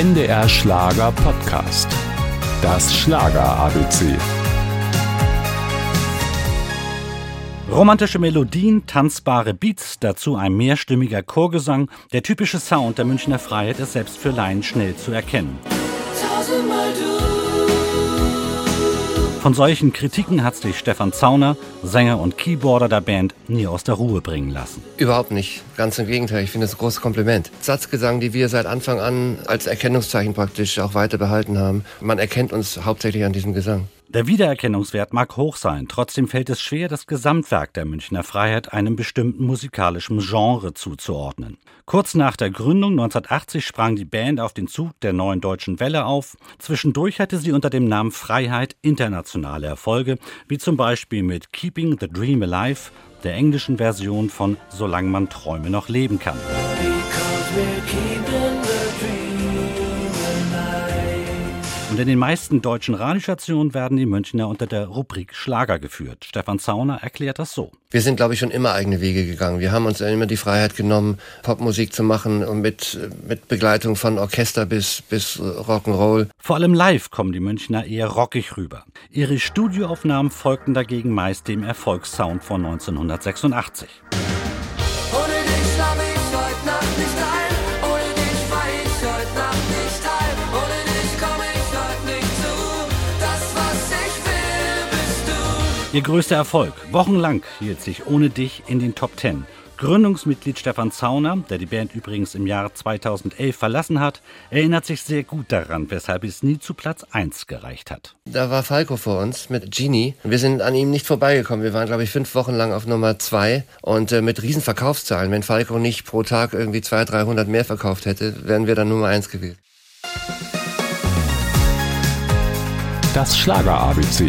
NDR Schlager Podcast. Das Schlager ABC. Romantische Melodien, tanzbare Beats, dazu ein mehrstimmiger Chorgesang. Der typische Sound der Münchner Freiheit ist selbst für Laien schnell zu erkennen. Tausendmal. Von solchen Kritiken hat sich Stefan Zauner, Sänger und Keyboarder der Band, nie aus der Ruhe bringen lassen. Überhaupt nicht. Ganz im Gegenteil. Ich finde es ein großes Kompliment. Satzgesang, die wir seit Anfang an als Erkennungszeichen praktisch auch weiter behalten haben. Man erkennt uns hauptsächlich an diesem Gesang. Der Wiedererkennungswert mag hoch sein, trotzdem fällt es schwer, das Gesamtwerk der Münchner Freiheit einem bestimmten musikalischen Genre zuzuordnen. Kurz nach der Gründung 1980 sprang die Band auf den Zug der neuen deutschen Welle auf. Zwischendurch hatte sie unter dem Namen Freiheit internationale Erfolge, wie zum Beispiel mit Keeping the Dream Alive, der englischen Version von Solange man Träume noch leben kann. Und in den meisten deutschen Radiostationen werden die Münchner unter der Rubrik Schlager geführt. Stefan Zauner erklärt das so. Wir sind, glaube ich, schon immer eigene Wege gegangen. Wir haben uns immer die Freiheit genommen, Popmusik zu machen und mit, mit Begleitung von Orchester bis, bis Rock'n'Roll. Vor allem live kommen die Münchner eher rockig rüber. Ihre Studioaufnahmen folgten dagegen meist dem Erfolgssound von 1986. Ihr größter Erfolg. Wochenlang hielt sich ohne dich in den Top Ten. Gründungsmitglied Stefan Zauner, der die Band übrigens im Jahr 2011 verlassen hat, erinnert sich sehr gut daran, weshalb es nie zu Platz 1 gereicht hat. Da war Falco vor uns mit Genie. Wir sind an ihm nicht vorbeigekommen. Wir waren, glaube ich, fünf Wochen lang auf Nummer 2 und äh, mit riesen Verkaufszahlen. Wenn Falco nicht pro Tag irgendwie 200, 300 mehr verkauft hätte, wären wir dann Nummer 1 gewesen. Das Schlager ABC